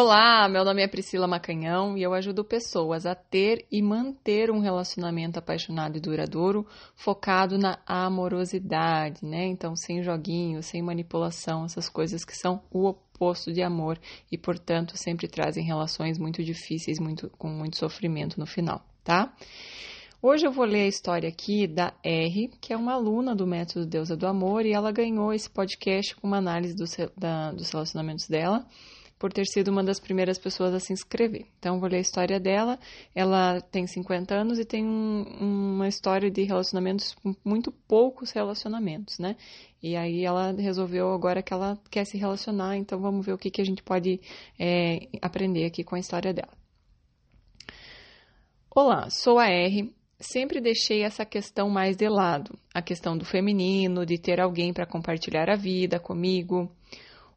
Olá, meu nome é Priscila Macanhão e eu ajudo pessoas a ter e manter um relacionamento apaixonado e duradouro focado na amorosidade, né? Então, sem joguinho, sem manipulação, essas coisas que são o oposto de amor e, portanto, sempre trazem relações muito difíceis, muito, com muito sofrimento no final, tá? Hoje eu vou ler a história aqui da R, que é uma aluna do Método Deusa do Amor, e ela ganhou esse podcast com uma análise da, dos relacionamentos dela por ter sido uma das primeiras pessoas a se inscrever. Então, vou ler a história dela. Ela tem 50 anos e tem um, uma história de relacionamentos muito poucos relacionamentos, né? E aí ela resolveu agora que ela quer se relacionar, então vamos ver o que, que a gente pode é, aprender aqui com a história dela. Olá, sou a R. Sempre deixei essa questão mais de lado, a questão do feminino, de ter alguém para compartilhar a vida comigo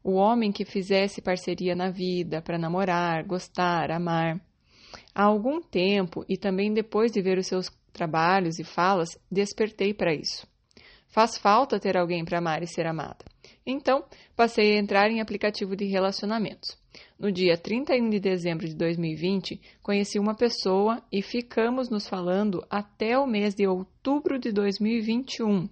o homem que fizesse parceria na vida para namorar, gostar, amar. Há algum tempo, e também depois de ver os seus trabalhos e falas, despertei para isso. Faz falta ter alguém para amar e ser amada. Então, passei a entrar em aplicativo de relacionamentos. No dia 31 de dezembro de 2020, conheci uma pessoa e ficamos nos falando até o mês de outubro de 2021.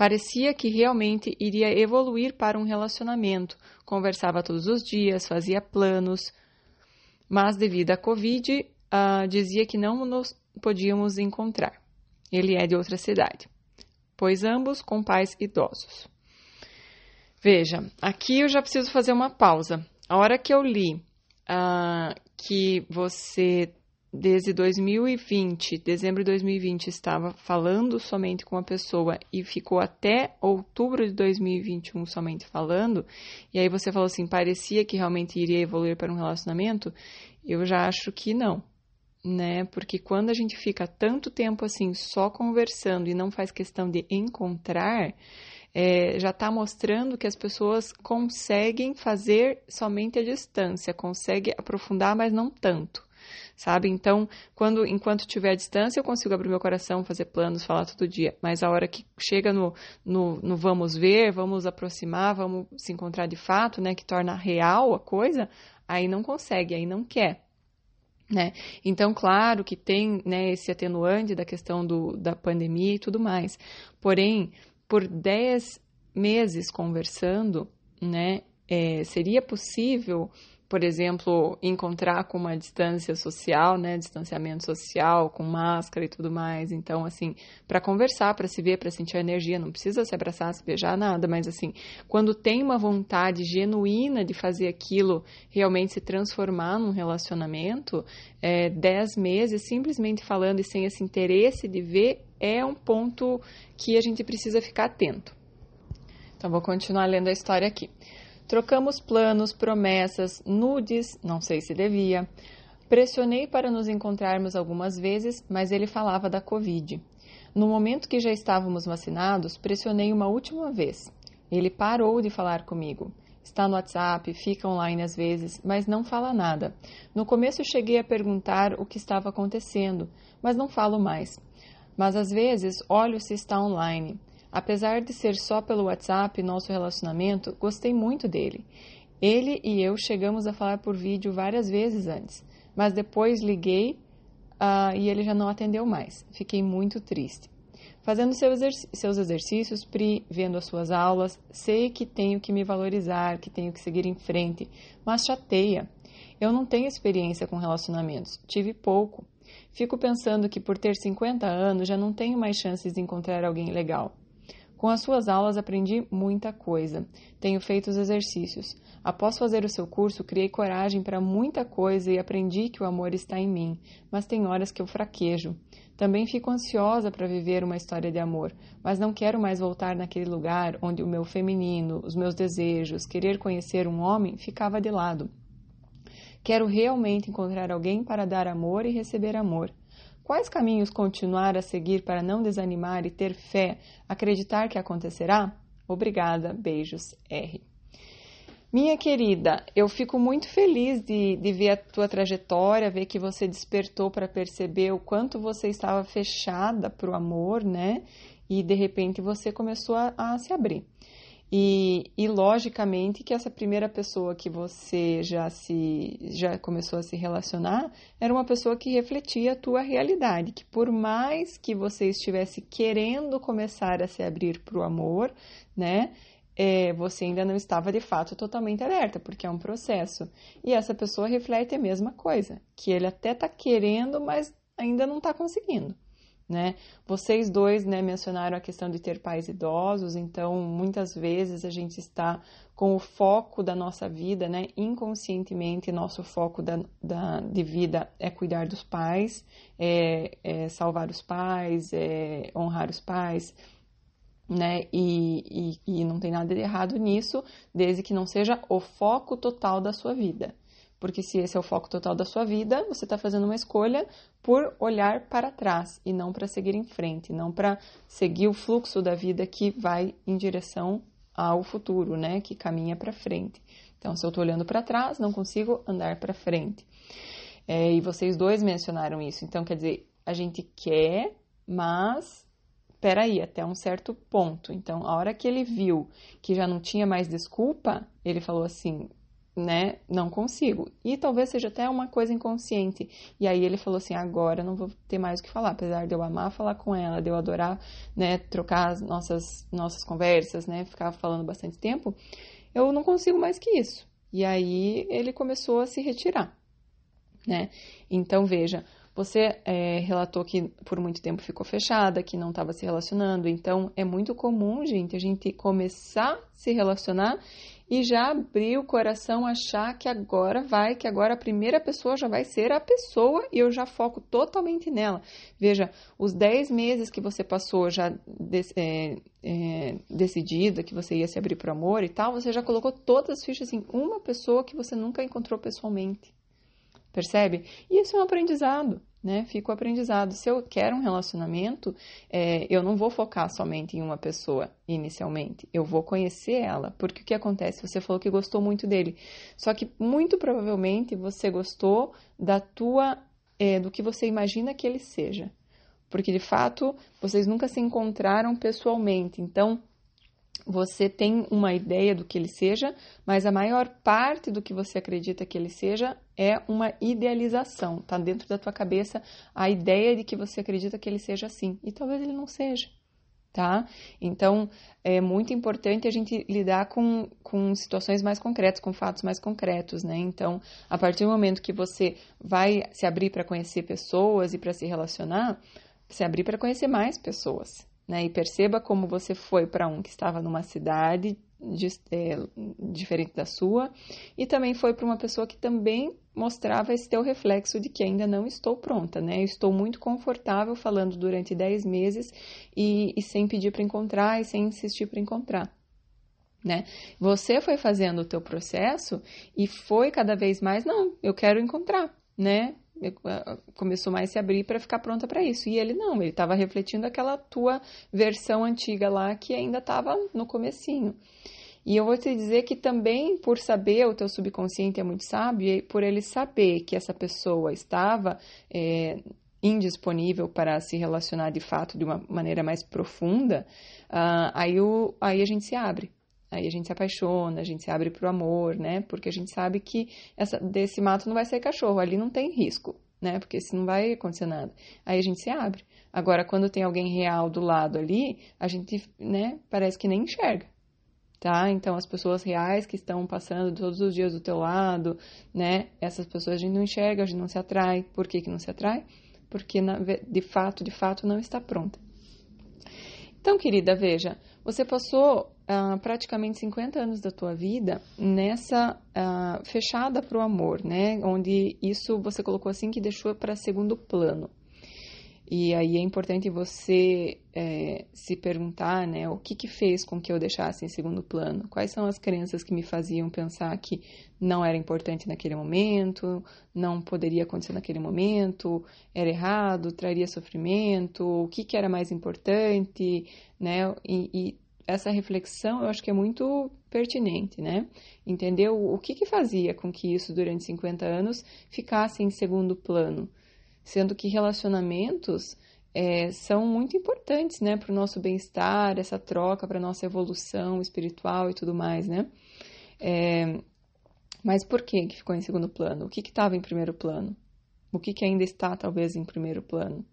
Parecia que realmente iria evoluir para um relacionamento. Conversava todos os dias, fazia planos, mas devido à Covid, uh, dizia que não nos podíamos encontrar. Ele é de outra cidade, pois ambos com pais idosos. Veja, aqui eu já preciso fazer uma pausa. A hora que eu li uh, que você desde 2020, dezembro de 2020, estava falando somente com a pessoa e ficou até outubro de 2021 somente falando, e aí você falou assim, parecia que realmente iria evoluir para um relacionamento, eu já acho que não, né? Porque quando a gente fica tanto tempo assim só conversando e não faz questão de encontrar, é, já está mostrando que as pessoas conseguem fazer somente a distância, conseguem aprofundar, mas não tanto sabe? Então, quando enquanto tiver distância, eu consigo abrir meu coração, fazer planos, falar todo dia. Mas a hora que chega no, no, no vamos ver, vamos aproximar, vamos se encontrar de fato, né? Que torna real a coisa, aí não consegue, aí não quer. Né? Então, claro que tem né, esse atenuante da questão do, da pandemia e tudo mais. Porém, por 10 meses conversando, né, é, seria possível por exemplo, encontrar com uma distância social, né, distanciamento social, com máscara e tudo mais. Então, assim, para conversar, para se ver, para sentir a energia, não precisa se abraçar, se beijar, nada, mas assim, quando tem uma vontade genuína de fazer aquilo realmente se transformar num relacionamento, é, dez meses simplesmente falando e sem esse interesse de ver é um ponto que a gente precisa ficar atento. Então, vou continuar lendo a história aqui. Trocamos planos, promessas, nudes, não sei se devia. Pressionei para nos encontrarmos algumas vezes, mas ele falava da Covid. No momento que já estávamos vacinados, pressionei uma última vez. Ele parou de falar comigo. Está no WhatsApp, fica online às vezes, mas não fala nada. No começo cheguei a perguntar o que estava acontecendo, mas não falo mais. Mas às vezes olho se está online. Apesar de ser só pelo WhatsApp nosso relacionamento, gostei muito dele. Ele e eu chegamos a falar por vídeo várias vezes antes, mas depois liguei uh, e ele já não atendeu mais. Fiquei muito triste. Fazendo seus exercícios, Pri, vendo as suas aulas, sei que tenho que me valorizar, que tenho que seguir em frente, mas chateia. Eu não tenho experiência com relacionamentos, tive pouco. Fico pensando que por ter 50 anos já não tenho mais chances de encontrar alguém legal. Com as suas aulas aprendi muita coisa. Tenho feito os exercícios. Após fazer o seu curso, criei coragem para muita coisa e aprendi que o amor está em mim, mas tem horas que eu fraquejo. Também fico ansiosa para viver uma história de amor, mas não quero mais voltar naquele lugar onde o meu feminino, os meus desejos, querer conhecer um homem ficava de lado. Quero realmente encontrar alguém para dar amor e receber amor. Quais caminhos continuar a seguir para não desanimar e ter fé, acreditar que acontecerá? Obrigada, beijos, R. Minha querida, eu fico muito feliz de, de ver a tua trajetória, ver que você despertou para perceber o quanto você estava fechada para o amor, né? E de repente você começou a, a se abrir. E, e, logicamente que essa primeira pessoa que você já se já começou a se relacionar era uma pessoa que refletia a tua realidade, que por mais que você estivesse querendo começar a se abrir para o amor, né, é, você ainda não estava de fato totalmente alerta, porque é um processo. E essa pessoa reflete a mesma coisa, que ele até está querendo, mas ainda não está conseguindo né? Vocês dois, né, mencionaram a questão de ter pais idosos, então muitas vezes a gente está com o foco da nossa vida, né, inconscientemente, nosso foco da, da, de vida é cuidar dos pais, é, é salvar os pais, é honrar os pais, né? E, e, e não tem nada de errado nisso, desde que não seja o foco total da sua vida. Porque se esse é o foco total da sua vida, você está fazendo uma escolha por olhar para trás e não para seguir em frente, não para seguir o fluxo da vida que vai em direção ao futuro, né? Que caminha para frente. Então, se eu estou olhando para trás, não consigo andar para frente. É, e vocês dois mencionaram isso. Então, quer dizer, a gente quer, mas peraí, até um certo ponto. Então, a hora que ele viu que já não tinha mais desculpa, ele falou assim: né? Não consigo. E talvez seja até uma coisa inconsciente. E aí ele falou assim: agora não vou ter mais o que falar, apesar de eu amar falar com ela, de eu adorar, né, trocar as nossas nossas conversas, né, ficar falando bastante tempo, eu não consigo mais que isso. E aí ele começou a se retirar, né? Então veja, você é, relatou que por muito tempo ficou fechada, que não estava se relacionando. Então, é muito comum, gente, a gente começar a se relacionar e já abrir o coração, achar que agora vai, que agora a primeira pessoa já vai ser a pessoa e eu já foco totalmente nela. Veja, os 10 meses que você passou já é, é, decidida que você ia se abrir para o amor e tal, você já colocou todas as fichas em uma pessoa que você nunca encontrou pessoalmente. Percebe? E isso é um aprendizado né? Fica o aprendizado. Se eu quero um relacionamento, é, eu não vou focar somente em uma pessoa inicialmente. Eu vou conhecer ela. Porque o que acontece? Você falou que gostou muito dele. Só que muito provavelmente você gostou da tua, é, do que você imagina que ele seja. Porque de fato vocês nunca se encontraram pessoalmente. Então você tem uma ideia do que ele seja, mas a maior parte do que você acredita que ele seja é uma idealização. Está dentro da tua cabeça a ideia de que você acredita que ele seja assim. E talvez ele não seja. Tá? Então, é muito importante a gente lidar com, com situações mais concretas, com fatos mais concretos, né? Então, a partir do momento que você vai se abrir para conhecer pessoas e para se relacionar, se abrir para conhecer mais pessoas, né? E perceba como você foi para um que estava numa cidade de, é, diferente da sua, e também foi para uma pessoa que também mostrava esse teu reflexo de que ainda não estou pronta, né? Eu estou muito confortável falando durante 10 meses e, e sem pedir para encontrar e sem insistir para encontrar. Né? Você foi fazendo o teu processo e foi cada vez mais, não, eu quero encontrar, né? começou mais a se abrir para ficar pronta para isso. E ele não, ele estava refletindo aquela tua versão antiga lá que ainda estava no comecinho. E eu vou te dizer que também por saber, o teu subconsciente é muito sábio, e por ele saber que essa pessoa estava é, indisponível para se relacionar de fato de uma maneira mais profunda, uh, aí, o, aí a gente se abre. Aí a gente se apaixona, a gente se abre para o amor, né? Porque a gente sabe que essa, desse mato não vai sair cachorro, ali não tem risco, né? Porque isso não vai acontecer nada. Aí a gente se abre. Agora, quando tem alguém real do lado ali, a gente, né, parece que nem enxerga, tá? Então, as pessoas reais que estão passando todos os dias do teu lado, né? Essas pessoas a gente não enxerga, a gente não se atrai. Por que, que não se atrai? Porque, de fato, de fato, não está pronta. Então, querida, veja, você passou uh, praticamente 50 anos da tua vida nessa uh, fechada para o amor, né? Onde isso você colocou assim que deixou para segundo plano. E aí é importante você é, se perguntar, né, o que que fez com que eu deixasse em segundo plano? Quais são as crenças que me faziam pensar que não era importante naquele momento, não poderia acontecer naquele momento, era errado, traria sofrimento, o que que era mais importante, né? E, e essa reflexão eu acho que é muito pertinente, né? Entender o, o que que fazia com que isso durante 50 anos ficasse em segundo plano? Sendo que relacionamentos é, são muito importantes, né, para o nosso bem-estar, essa troca, para nossa evolução espiritual e tudo mais, né? É, mas por que que ficou em segundo plano? O que estava em primeiro plano? O que, que ainda está, talvez, em primeiro plano?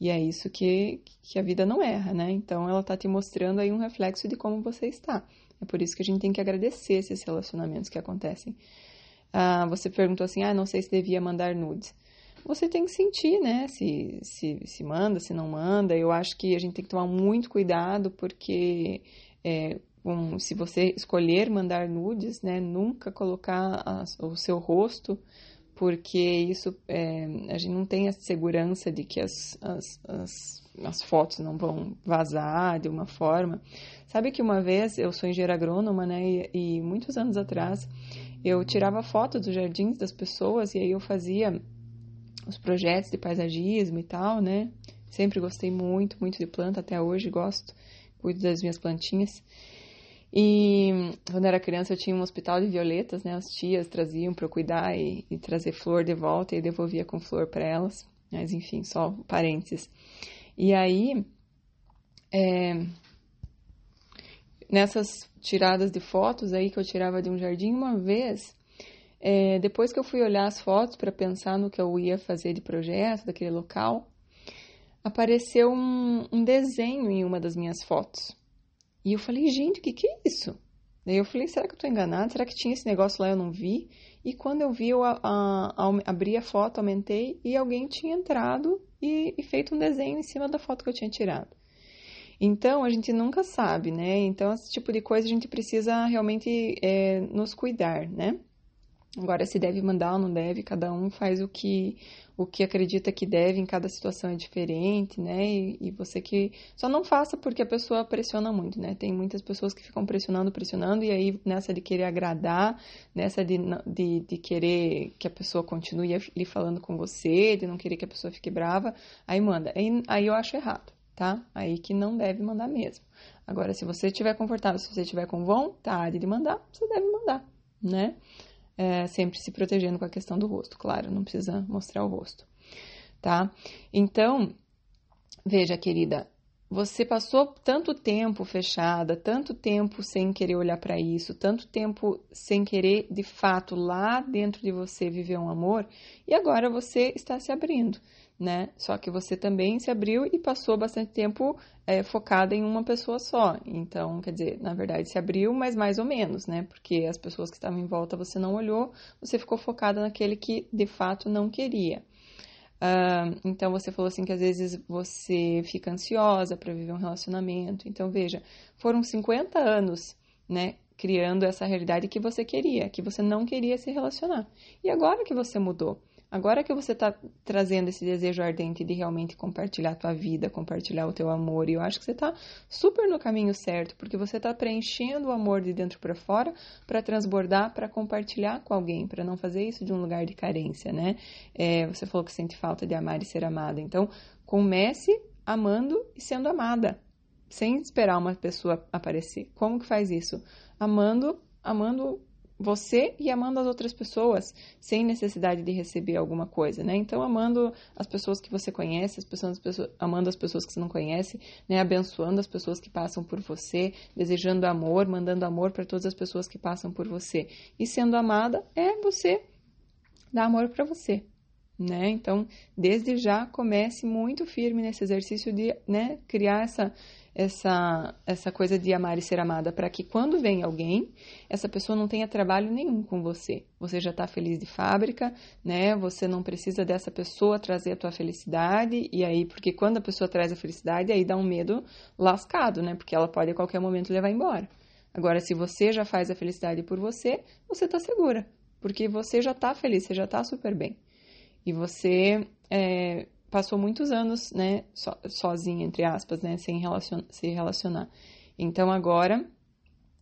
E é isso que, que a vida não erra, né? Então, ela está te mostrando aí um reflexo de como você está. É por isso que a gente tem que agradecer esses relacionamentos que acontecem. Ah, você perguntou assim, ah, não sei se devia mandar nudes você tem que sentir, né? Se, se, se manda, se não manda. Eu acho que a gente tem que tomar muito cuidado, porque é, um, se você escolher mandar nudes, né? Nunca colocar a, o seu rosto, porque isso é, a gente não tem a segurança de que as, as, as, as, fotos não vão vazar de uma forma. Sabe que uma vez eu sou engenheira agrônoma, né? E, e muitos anos atrás eu tirava fotos dos jardins das pessoas e aí eu fazia os projetos de paisagismo e tal, né? Sempre gostei muito, muito de planta, até hoje gosto, cuido das minhas plantinhas. E quando era criança eu tinha um hospital de violetas, né? As tias traziam para eu cuidar e, e, trazer flor de volta e devolvia com flor para elas. Mas enfim, só parênteses. E aí, é, nessas tiradas de fotos aí que eu tirava de um jardim, uma vez é, depois que eu fui olhar as fotos para pensar no que eu ia fazer de projeto daquele local, apareceu um, um, desenho em uma das minhas fotos. E eu falei, gente, o que, que é isso? Daí eu falei, será que eu estou enganada? Será que tinha esse negócio lá e eu não vi? E quando eu vi, eu a, a, a, abri a foto, aumentei e alguém tinha entrado e, e feito um desenho em cima da foto que eu tinha tirado. Então, a gente nunca sabe, né? Então, esse tipo de coisa a gente precisa realmente é, nos cuidar, né? Agora, se deve mandar ou não deve, cada um faz o que o que acredita que deve, em cada situação é diferente, né? E, e, você que. Só não faça porque a pessoa pressiona muito, né? Tem muitas pessoas que ficam pressionando, pressionando, e aí nessa de querer agradar, nessa de, de, de querer que a pessoa continue ali falando com você, de não querer que a pessoa fique brava, aí manda. Aí, aí eu acho errado, tá? Aí que não deve mandar mesmo. Agora, se você estiver confortável, se você estiver com vontade de mandar, você deve mandar, né? É, sempre se protegendo com a questão do rosto, claro, não precisa mostrar o rosto, tá? Então, veja, querida, você passou tanto tempo fechada, tanto tempo sem querer olhar para isso, tanto tempo sem querer de fato lá dentro de você viver um amor, e agora você está se abrindo né? Só que você também se abriu e passou bastante tempo é, focada em uma pessoa só. Então, quer dizer, na verdade se abriu, mas mais ou menos, né? Porque as pessoas que estavam em volta você não olhou, você ficou focada naquele que de fato não queria. Uh, então você falou assim que às vezes você fica ansiosa para viver um relacionamento. Então veja, foram 50 anos, né, criando essa realidade que você queria, que você não queria se relacionar. E agora que você mudou, Agora que você está trazendo esse desejo ardente de realmente compartilhar a tua vida, compartilhar o teu amor, e eu acho que você está super no caminho certo, porque você está preenchendo o amor de dentro para fora para transbordar, para compartilhar com alguém, para não fazer isso de um lugar de carência, né? É, você falou que sente falta de amar e ser amada, então comece amando e sendo amada, sem esperar uma pessoa aparecer. Como que faz isso? Amando, amando você e amando as outras pessoas sem necessidade de receber alguma coisa, né? Então, amando as pessoas que você conhece, as pessoas, as pessoas, amando as pessoas que você não conhece, né? Abençoando as pessoas que passam por você, desejando amor, mandando amor para todas as pessoas que passam por você. E sendo amada é você dar amor para você, né? Então, desde já comece muito firme nesse exercício de, né, criar essa essa, essa coisa de amar e ser amada, para que quando vem alguém, essa pessoa não tenha trabalho nenhum com você. Você já está feliz de fábrica, né? Você não precisa dessa pessoa trazer a tua felicidade, e aí, porque quando a pessoa traz a felicidade, aí dá um medo lascado, né? Porque ela pode a qualquer momento levar embora. Agora, se você já faz a felicidade por você, você está segura, porque você já está feliz, você já está super bem. E você é, passou muitos anos, né, so, sozinha, entre aspas, né, sem relacion, se relacionar. Então agora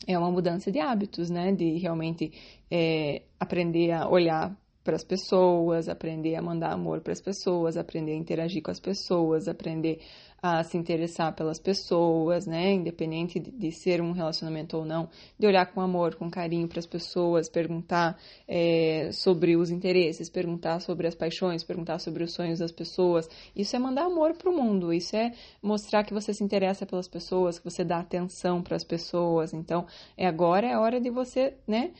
é uma mudança de hábitos, né, de realmente é, aprender a olhar para as pessoas, aprender a mandar amor para as pessoas, aprender a interagir com as pessoas, aprender a se interessar pelas pessoas, né? Independente de, ser um relacionamento ou não, de olhar com amor, com carinho para as pessoas, perguntar é, sobre os interesses, perguntar sobre as paixões, perguntar sobre os sonhos das pessoas. Isso é mandar amor para o mundo, isso é mostrar que você se interessa pelas pessoas, que você dá atenção para as pessoas. Então, é agora é a hora de você, né?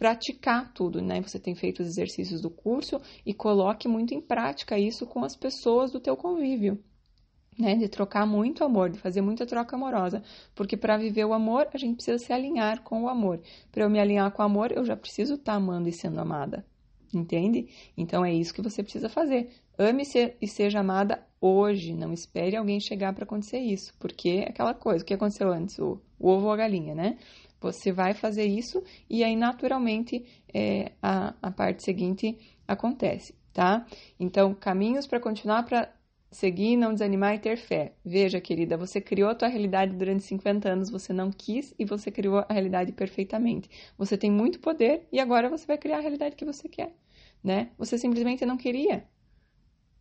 Praticar tudo, né? Você tem feito os exercícios do curso e coloque muito em prática isso com as pessoas do teu convívio. Né, de trocar muito amor, de fazer muita troca amorosa, porque para viver o amor a gente precisa se alinhar com o amor. Para eu me alinhar com o amor, eu já preciso estar tá amando e sendo amada, entende? Então é isso que você precisa fazer. Ame e seja amada hoje. Não espere alguém chegar para acontecer isso, porque é aquela coisa. O que aconteceu antes? O, o ovo ou a galinha, né? Você vai fazer isso e aí, naturalmente, é, a, a parte seguinte acontece, tá? Então, caminhos para continuar para seguir, não desanimar e ter fé. Veja, querida, você criou a tua realidade durante 50 anos, você não quis e você criou a realidade perfeitamente. Você tem muito poder e agora você vai criar a realidade que você quer, né? Você simplesmente não queria.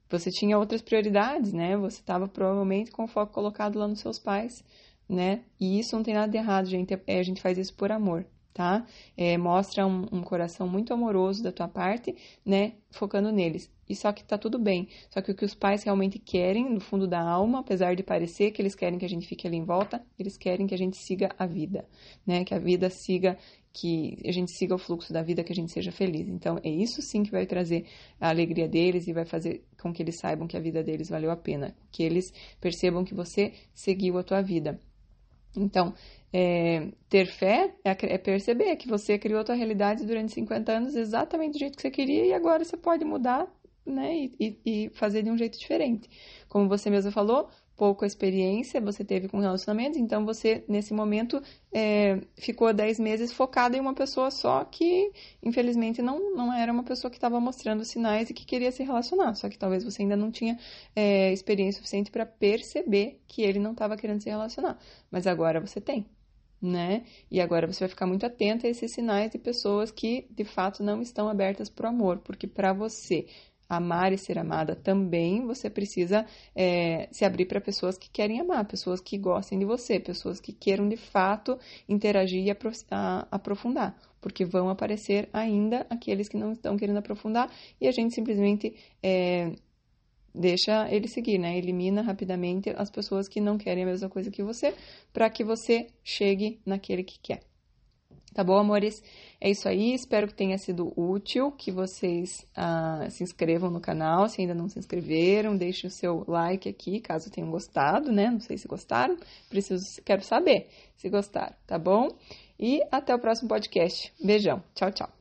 Você tinha outras prioridades, né? Você estava provavelmente com o foco colocado lá nos seus pais né? E isso não tem nada de errado, gente. É, a gente faz isso por amor, tá? É, mostra um, um, coração muito amoroso da tua parte, né? Focando neles. E só que tá tudo bem. Só que o que os pais realmente querem, no fundo da alma, apesar de parecer que eles querem que a gente fique ali em volta, eles querem que a gente siga a vida, né? Que a vida siga que a gente siga o fluxo da vida, que a gente seja feliz. Então, é isso sim que vai trazer a alegria deles e vai fazer com que eles saibam que a vida deles valeu a pena, que eles percebam que você seguiu a tua vida. Então, é, ter fé é, é, perceber que você criou a tua realidade durante 50 anos exatamente do jeito que você queria e agora você pode mudar né, e, e fazer de um jeito diferente. Como você mesmo falou, pouca experiência você teve com relacionamentos, então você, nesse momento, é, ficou 10 meses focada em uma pessoa só que, infelizmente, não, não era uma pessoa que estava mostrando sinais e que queria se relacionar. Só que talvez você ainda não tinha é, experiência suficiente para perceber que ele não estava querendo se relacionar. Mas agora você tem. Né? E agora você vai ficar muito atenta a esses sinais de pessoas que de fato não estão abertas para o amor, porque para você amar e ser amada também, você precisa é, se abrir para pessoas que querem amar, pessoas que gostem de você, pessoas que queiram de fato interagir e aprofundar, porque vão aparecer ainda aqueles que não estão querendo aprofundar e a gente simplesmente é, deixa ele seguir, né? Elimina rapidamente as pessoas que não querem a mesma coisa que você, para que você chegue naquele que quer. Tá bom, amores? É isso aí. Espero que tenha sido útil, que vocês ah, se inscrevam no canal, se ainda não se inscreveram, deixem o seu like aqui, caso tenham gostado, né? Não sei se gostaram, preciso, quero saber se gostaram, tá bom? E até o próximo podcast. Beijão. Tchau, tchau.